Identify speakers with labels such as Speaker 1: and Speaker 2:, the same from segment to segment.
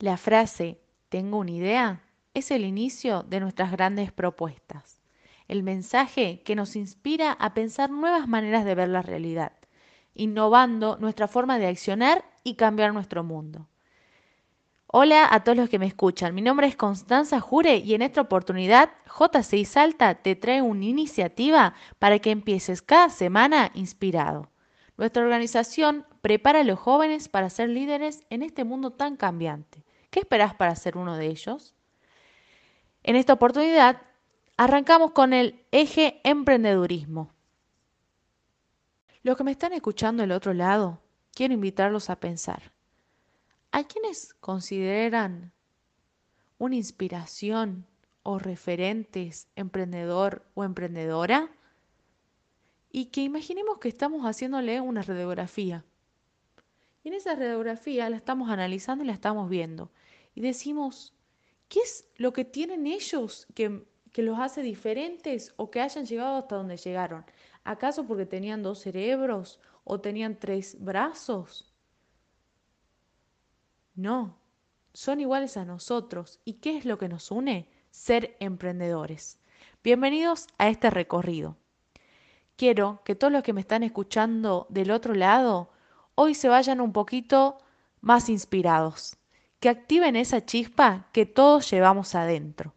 Speaker 1: La frase tengo una idea es el inicio de nuestras grandes propuestas, el mensaje que nos inspira a pensar nuevas maneras de ver la realidad, innovando nuestra forma de accionar y cambiar nuestro mundo. Hola a todos los que me escuchan, mi nombre es Constanza Jure y en esta oportunidad JCI Salta te trae una iniciativa para que empieces cada semana inspirado. Nuestra organización prepara a los jóvenes para ser líderes en este mundo tan cambiante. ¿Qué esperas para ser uno de ellos? En esta oportunidad, arrancamos con el eje emprendedurismo. Los que me están escuchando del otro lado, quiero invitarlos a pensar. ¿A quiénes consideran una inspiración o referentes emprendedor o emprendedora? Y que imaginemos que estamos haciéndole una radiografía. Y en esa radiografía la estamos analizando y la estamos viendo y decimos, ¿qué es lo que tienen ellos que, que los hace diferentes o que hayan llegado hasta donde llegaron? ¿Acaso porque tenían dos cerebros o tenían tres brazos? No, son iguales a nosotros. ¿Y qué es lo que nos une? Ser emprendedores. Bienvenidos a este recorrido. Quiero que todos los que me están escuchando del otro lado hoy se vayan un poquito más inspirados que activen esa chispa que todos llevamos adentro.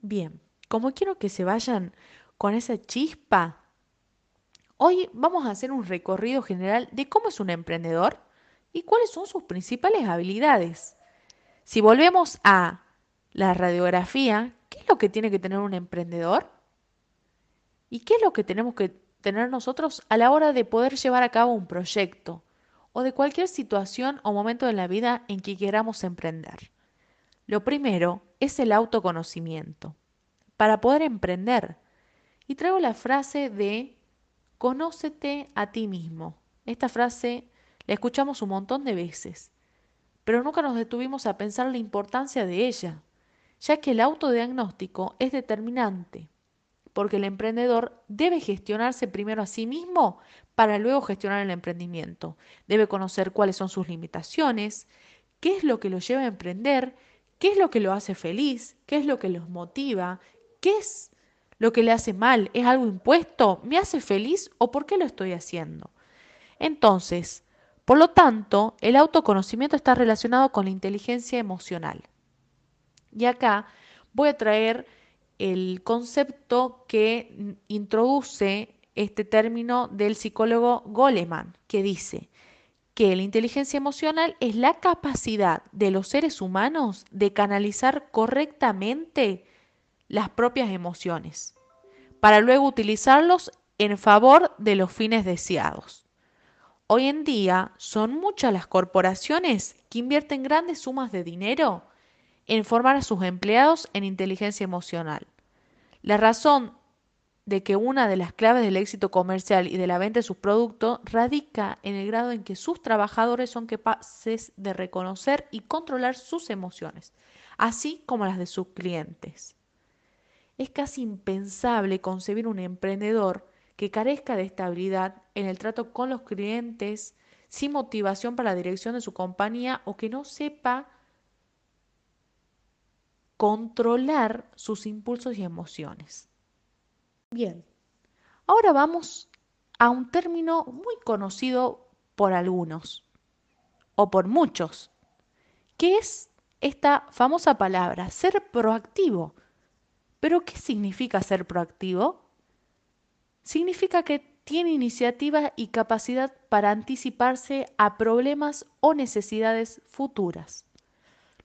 Speaker 1: Bien, como quiero que se vayan con esa chispa, hoy vamos a hacer un recorrido general de cómo es un emprendedor y cuáles son sus principales habilidades. Si volvemos a la radiografía, ¿qué es lo que tiene que tener un emprendedor? ¿Y qué es lo que tenemos que tener nosotros a la hora de poder llevar a cabo un proyecto? O de cualquier situación o momento de la vida en que queramos emprender. Lo primero es el autoconocimiento, para poder emprender. Y traigo la frase de conócete a ti mismo. Esta frase la escuchamos un montón de veces, pero nunca nos detuvimos a pensar la importancia de ella, ya que el autodiagnóstico es determinante porque el emprendedor debe gestionarse primero a sí mismo para luego gestionar el emprendimiento. Debe conocer cuáles son sus limitaciones, qué es lo que lo lleva a emprender, qué es lo que lo hace feliz, qué es lo que los motiva, qué es lo que le hace mal, es algo impuesto, me hace feliz o por qué lo estoy haciendo. Entonces, por lo tanto, el autoconocimiento está relacionado con la inteligencia emocional. Y acá voy a traer el concepto que introduce este término del psicólogo Goleman, que dice que la inteligencia emocional es la capacidad de los seres humanos de canalizar correctamente las propias emociones, para luego utilizarlos en favor de los fines deseados. Hoy en día son muchas las corporaciones que invierten grandes sumas de dinero en formar a sus empleados en inteligencia emocional. La razón de que una de las claves del éxito comercial y de la venta de sus productos radica en el grado en que sus trabajadores son capaces de reconocer y controlar sus emociones, así como las de sus clientes. Es casi impensable concebir un emprendedor que carezca de estabilidad en el trato con los clientes, sin motivación para la dirección de su compañía o que no sepa controlar sus impulsos y emociones. Bien, ahora vamos a un término muy conocido por algunos o por muchos, que es esta famosa palabra, ser proactivo. ¿Pero qué significa ser proactivo? Significa que tiene iniciativa y capacidad para anticiparse a problemas o necesidades futuras.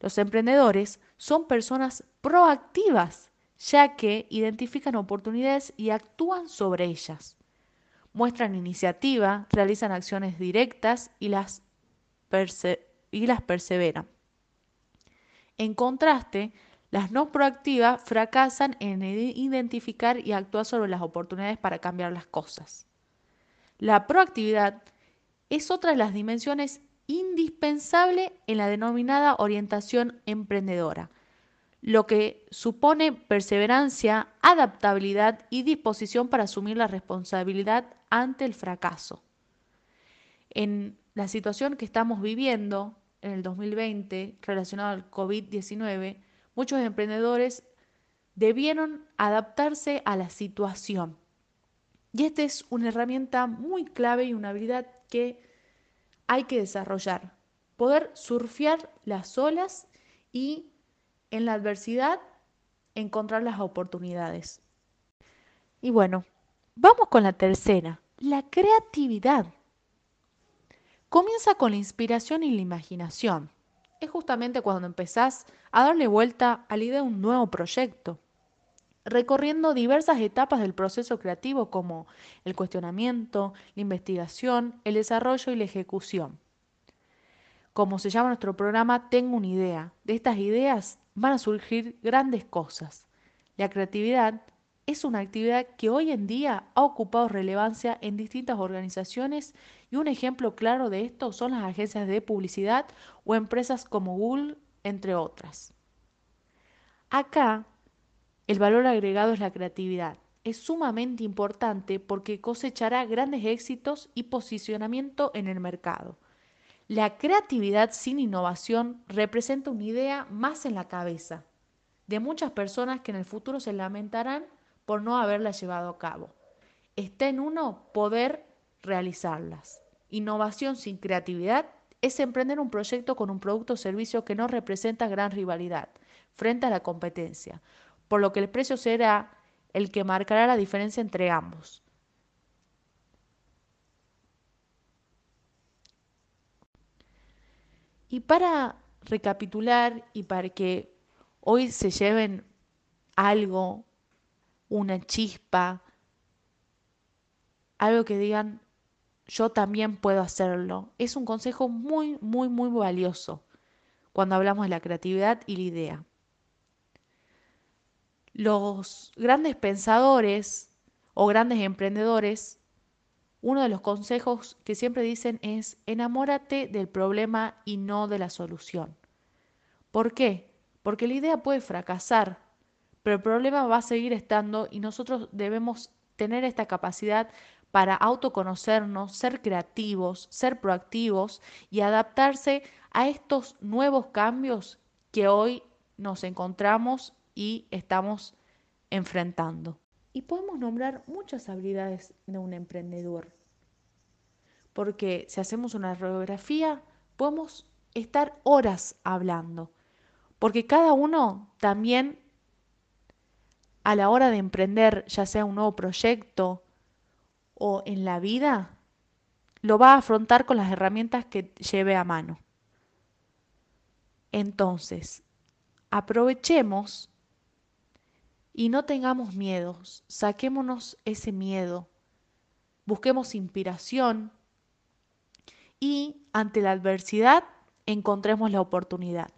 Speaker 1: Los emprendedores son personas proactivas, ya que identifican oportunidades y actúan sobre ellas. Muestran iniciativa, realizan acciones directas y las, y las perseveran. En contraste, las no proactivas fracasan en identificar y actuar sobre las oportunidades para cambiar las cosas. La proactividad es otra de las dimensiones indispensable en la denominada orientación emprendedora, lo que supone perseverancia, adaptabilidad y disposición para asumir la responsabilidad ante el fracaso. En la situación que estamos viviendo, en el 2020 relacionado al COVID-19, muchos emprendedores debieron adaptarse a la situación. Y esta es una herramienta muy clave y una habilidad que hay que desarrollar. Poder surfear las olas y en la adversidad encontrar las oportunidades. Y bueno, vamos con la tercera, la creatividad. Comienza con la inspiración y la imaginación. Es justamente cuando empezás a darle vuelta a la idea de un nuevo proyecto, recorriendo diversas etapas del proceso creativo como el cuestionamiento, la investigación, el desarrollo y la ejecución. Como se llama nuestro programa, tengo una idea. De estas ideas van a surgir grandes cosas. La creatividad es una actividad que hoy en día ha ocupado relevancia en distintas organizaciones y un ejemplo claro de esto son las agencias de publicidad o empresas como Google, entre otras. Acá, el valor agregado es la creatividad. Es sumamente importante porque cosechará grandes éxitos y posicionamiento en el mercado. La creatividad sin innovación representa una idea más en la cabeza de muchas personas que en el futuro se lamentarán por no haberla llevado a cabo. Está en uno poder realizarlas. Innovación sin creatividad es emprender un proyecto con un producto o servicio que no representa gran rivalidad frente a la competencia, por lo que el precio será el que marcará la diferencia entre ambos. Y para recapitular y para que hoy se lleven algo, una chispa, algo que digan, yo también puedo hacerlo, es un consejo muy, muy, muy valioso cuando hablamos de la creatividad y la idea. Los grandes pensadores o grandes emprendedores uno de los consejos que siempre dicen es enamórate del problema y no de la solución. ¿Por qué? Porque la idea puede fracasar, pero el problema va a seguir estando y nosotros debemos tener esta capacidad para autoconocernos, ser creativos, ser proactivos y adaptarse a estos nuevos cambios que hoy nos encontramos y estamos enfrentando. Y podemos nombrar muchas habilidades de un emprendedor. Porque si hacemos una radiografía, podemos estar horas hablando. Porque cada uno también a la hora de emprender, ya sea un nuevo proyecto o en la vida, lo va a afrontar con las herramientas que lleve a mano. Entonces, aprovechemos y no tengamos miedos, saquémonos ese miedo, busquemos inspiración y ante la adversidad encontremos la oportunidad.